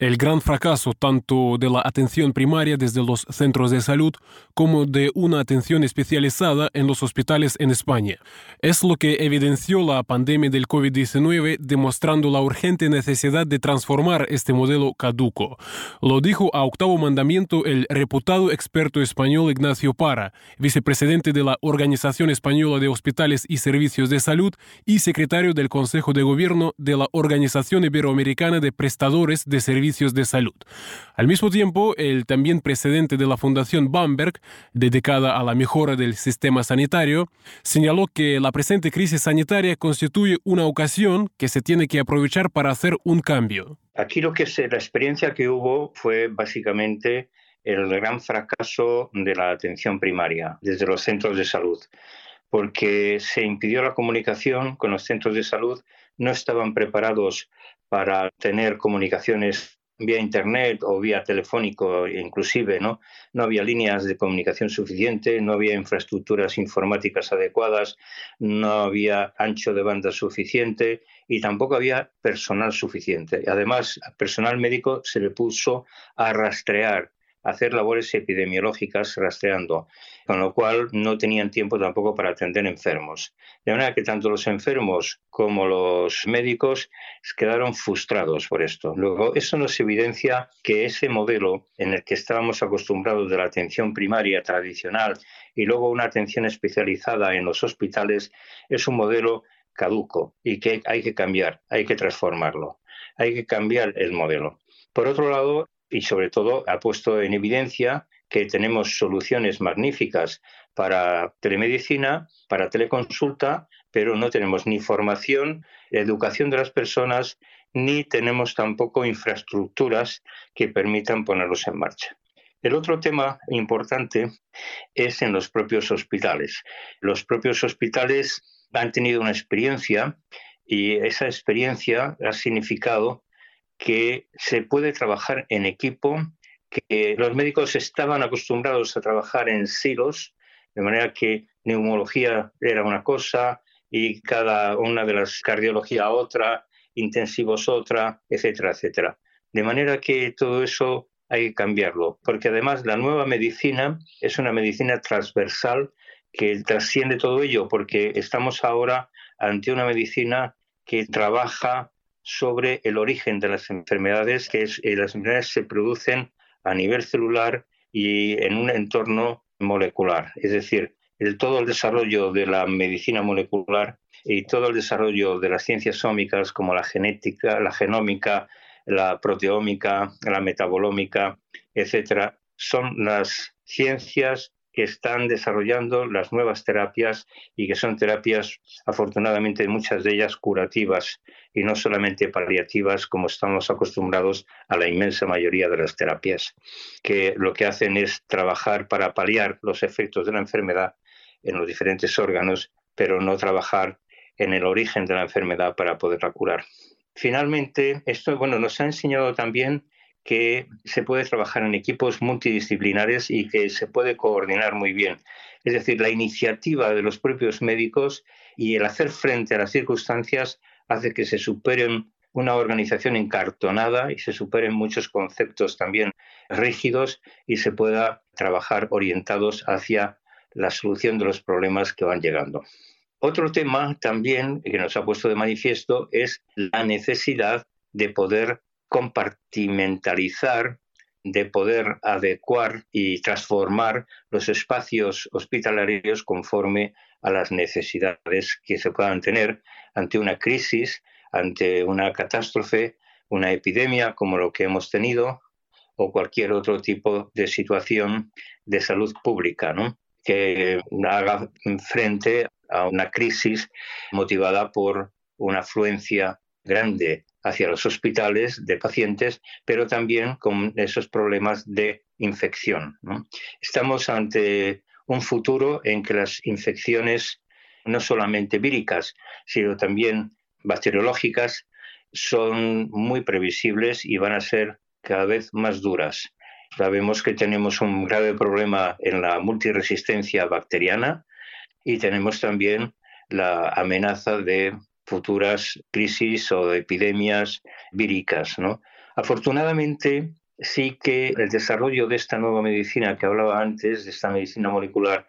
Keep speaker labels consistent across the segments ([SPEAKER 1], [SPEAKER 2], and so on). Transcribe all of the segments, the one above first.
[SPEAKER 1] El gran fracaso tanto de la atención primaria desde los centros de salud como de una atención especializada en los hospitales en España es lo que evidenció la pandemia del COVID-19 demostrando la urgente necesidad de transformar este modelo caduco. Lo dijo a octavo mandamiento el reputado experto español Ignacio Para, vicepresidente de la Organización Española de Hospitales y Servicios de Salud y secretario del Consejo de Gobierno de la Organización Iberoamericana de Prestadores de Servicios de salud. Al mismo tiempo, el también presidente de la Fundación Bamberg, dedicada a la mejora del sistema sanitario, señaló que la presente crisis sanitaria constituye una ocasión que se tiene que aprovechar para hacer un cambio.
[SPEAKER 2] Aquí lo que es la experiencia que hubo fue básicamente el gran fracaso de la atención primaria desde los centros de salud, porque se impidió la comunicación con los centros de salud, no estaban preparados para tener comunicaciones vía internet o vía telefónico inclusive, ¿no? No había líneas de comunicación suficiente, no había infraestructuras informáticas adecuadas, no había ancho de banda suficiente y tampoco había personal suficiente. Además, al personal médico se le puso a rastrear hacer labores epidemiológicas rastreando, con lo cual no tenían tiempo tampoco para atender enfermos. De manera que tanto los enfermos como los médicos quedaron frustrados por esto. Luego, eso nos evidencia que ese modelo en el que estábamos acostumbrados de la atención primaria tradicional y luego una atención especializada en los hospitales es un modelo caduco y que hay que cambiar, hay que transformarlo, hay que cambiar el modelo. Por otro lado, y sobre todo ha puesto en evidencia que tenemos soluciones magníficas para telemedicina, para teleconsulta, pero no tenemos ni formación, educación de las personas, ni tenemos tampoco infraestructuras que permitan ponerlos en marcha. El otro tema importante es en los propios hospitales. Los propios hospitales han tenido una experiencia y esa experiencia ha significado que se puede trabajar en equipo, que los médicos estaban acostumbrados a trabajar en silos, de manera que neumología era una cosa y cada una de las cardiología otra, intensivos otra, etcétera, etcétera. De manera que todo eso hay que cambiarlo, porque además la nueva medicina es una medicina transversal que trasciende todo ello, porque estamos ahora ante una medicina que trabaja sobre el origen de las enfermedades, que es, eh, las enfermedades se producen a nivel celular y en un entorno molecular. Es decir, el, todo el desarrollo de la medicina molecular y todo el desarrollo de las ciencias sómicas como la genética, la genómica, la proteómica, la metabolómica, etcétera, son las ciencias que están desarrollando las nuevas terapias y que son terapias, afortunadamente, muchas de ellas curativas y no solamente paliativas como estamos acostumbrados a la inmensa mayoría de las terapias, que lo que hacen es trabajar para paliar los efectos de la enfermedad en los diferentes órganos, pero no trabajar en el origen de la enfermedad para poderla curar. Finalmente, esto bueno, nos ha enseñado también que se puede trabajar en equipos multidisciplinares y que se puede coordinar muy bien. Es decir, la iniciativa de los propios médicos y el hacer frente a las circunstancias hace que se superen una organización encartonada y se superen muchos conceptos también rígidos y se pueda trabajar orientados hacia la solución de los problemas que van llegando. Otro tema también que nos ha puesto de manifiesto es la necesidad de poder compartimentalizar, de poder adecuar y transformar los espacios hospitalarios conforme a las necesidades que se puedan tener ante una crisis, ante una catástrofe, una epidemia como lo que hemos tenido o cualquier otro tipo de situación de salud pública, que haga frente a una crisis motivada por una afluencia grande hacia los hospitales de pacientes, pero también con esos problemas de infección. Estamos ante un futuro en que las infecciones, no solamente víricas, sino también bacteriológicas, son muy previsibles y van a ser cada vez más duras. Sabemos que tenemos un grave problema en la multiresistencia bacteriana y tenemos también la amenaza de futuras crisis o epidemias víricas. ¿no? Afortunadamente, sí que el desarrollo de esta nueva medicina que hablaba antes, de esta medicina molecular,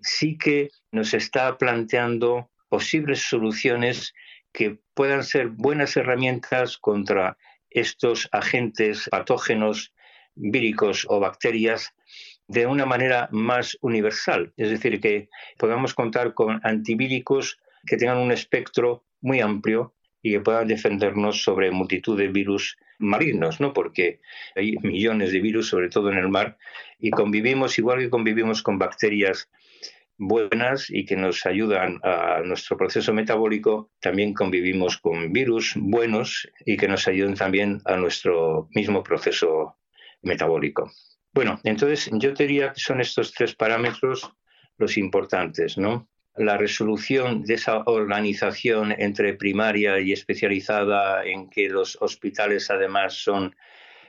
[SPEAKER 2] sí que nos está planteando posibles soluciones que puedan ser buenas herramientas contra estos agentes patógenos víricos o bacterias de una manera más universal, es decir, que podamos contar con antivíricos que tengan un espectro muy amplio y que puedan defendernos sobre multitud de virus malignos, ¿no? Porque hay millones de virus, sobre todo en el mar, y convivimos igual que convivimos con bacterias buenas y que nos ayudan a nuestro proceso metabólico, también convivimos con virus buenos y que nos ayudan también a nuestro mismo proceso metabólico. Bueno, entonces yo diría que son estos tres parámetros los importantes, ¿no? La resolución de esa organización entre primaria y especializada, en que los hospitales además son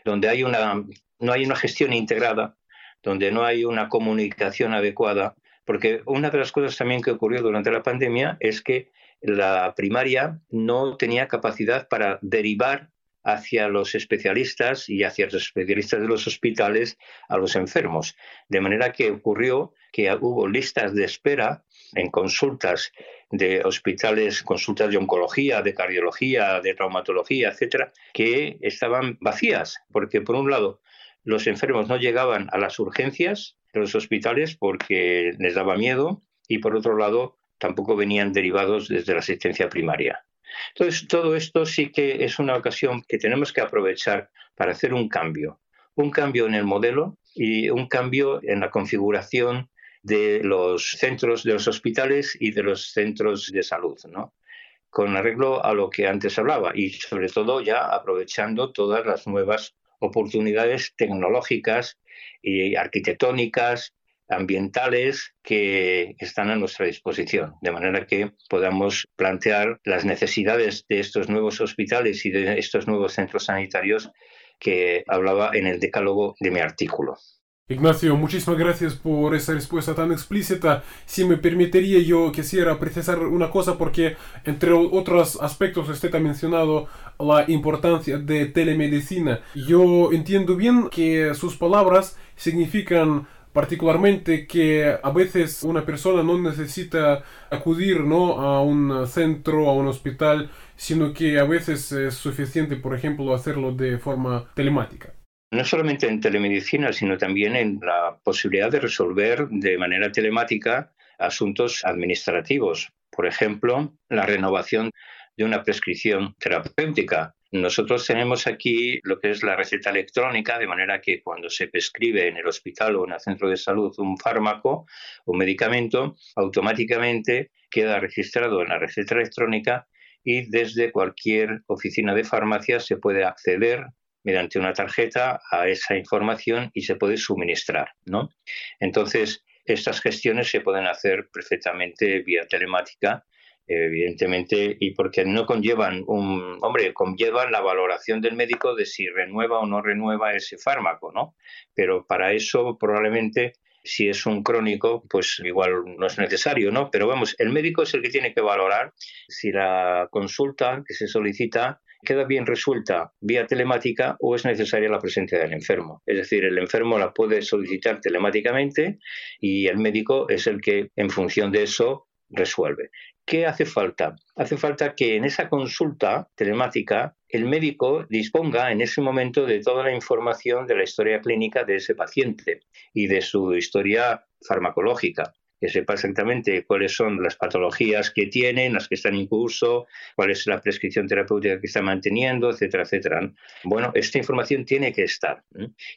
[SPEAKER 2] donde hay una, no hay una gestión integrada, donde no hay una comunicación adecuada, porque una de las cosas también que ocurrió durante la pandemia es que la primaria no tenía capacidad para derivar hacia los especialistas y hacia los especialistas de los hospitales a los enfermos. De manera que ocurrió que hubo listas de espera en consultas de hospitales, consultas de oncología, de cardiología, de traumatología, etcétera, que estaban vacías, porque por un lado los enfermos no llegaban a las urgencias de los hospitales porque les daba miedo y por otro lado tampoco venían derivados desde la asistencia primaria. Entonces, todo esto sí que es una ocasión que tenemos que aprovechar para hacer un cambio, un cambio en el modelo y un cambio en la configuración de los centros de los hospitales y de los centros de salud, ¿no? con arreglo a lo que antes hablaba y sobre todo ya aprovechando todas las nuevas oportunidades tecnológicas y arquitectónicas ambientales que están a nuestra disposición, de manera que podamos plantear las necesidades de estos nuevos hospitales y de estos nuevos centros sanitarios que hablaba en el decálogo de mi artículo.
[SPEAKER 1] Ignacio, muchísimas gracias por esa respuesta tan explícita. Si me permitiría, yo quisiera precisar una cosa porque entre otros aspectos usted ha mencionado la importancia de telemedicina. Yo entiendo bien que sus palabras significan particularmente que a veces una persona no necesita acudir ¿no? a un centro, a un hospital, sino que a veces es suficiente, por ejemplo, hacerlo de forma telemática.
[SPEAKER 2] No solamente en telemedicina, sino también en la posibilidad de resolver de manera telemática asuntos administrativos. Por ejemplo, la renovación de una prescripción terapéutica nosotros tenemos aquí lo que es la receta electrónica, de manera que cuando se prescribe en el hospital o en el centro de salud un fármaco, un medicamento, automáticamente queda registrado en la receta electrónica y desde cualquier oficina de farmacia se puede acceder mediante una tarjeta a esa información y se puede suministrar, ¿no? Entonces, estas gestiones se pueden hacer perfectamente vía telemática evidentemente, y porque no conllevan un, hombre, conllevan la valoración del médico de si renueva o no renueva ese fármaco, ¿no? Pero para eso probablemente si es un crónico, pues igual no es necesario, ¿no? Pero vamos, el médico es el que tiene que valorar si la consulta que se solicita queda bien resuelta vía telemática o es necesaria la presencia del enfermo. Es decir, el enfermo la puede solicitar telemáticamente y el médico es el que, en función de eso, resuelve. ¿Qué hace falta? Hace falta que en esa consulta telemática el médico disponga en ese momento de toda la información de la historia clínica de ese paciente y de su historia farmacológica que sepa exactamente cuáles son las patologías que tienen, las que están en curso, cuál es la prescripción terapéutica que está manteniendo, etcétera, etcétera. Bueno, esta información tiene que estar.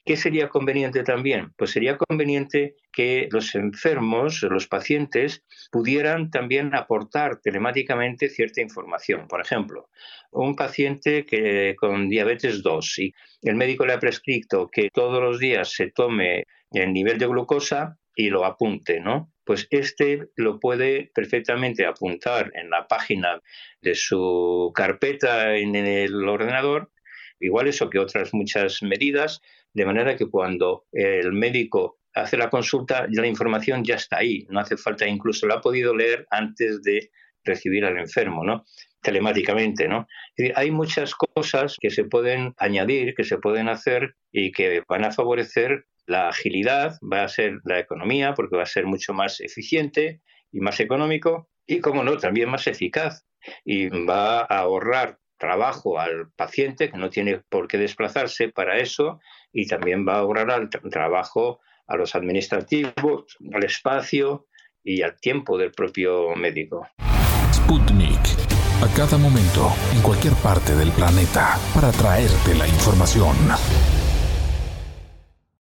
[SPEAKER 2] ¿Qué sería conveniente también? Pues sería conveniente que los enfermos, los pacientes, pudieran también aportar telemáticamente cierta información. Por ejemplo, un paciente que con diabetes 2 y el médico le ha prescrito que todos los días se tome el nivel de glucosa y lo apunte, ¿no? Pues este lo puede perfectamente apuntar en la página de su carpeta en el ordenador igual eso que otras muchas medidas, de manera que cuando el médico hace la consulta, la información ya está ahí, no hace falta, incluso la ha podido leer antes de recibir al enfermo, ¿no? telemáticamente, ¿no? hay muchas cosas que se pueden añadir, que se pueden hacer y que van a favorecer la agilidad, va a ser la economía, porque va a ser mucho más eficiente y más económico, y como no, también más eficaz. Y va a ahorrar trabajo al paciente, que no tiene por qué desplazarse para eso, y también va a ahorrar trabajo a los administrativos, al espacio y al tiempo del propio médico.
[SPEAKER 3] Sputnik. A cada momento, en cualquier parte del planeta, para traerte la información.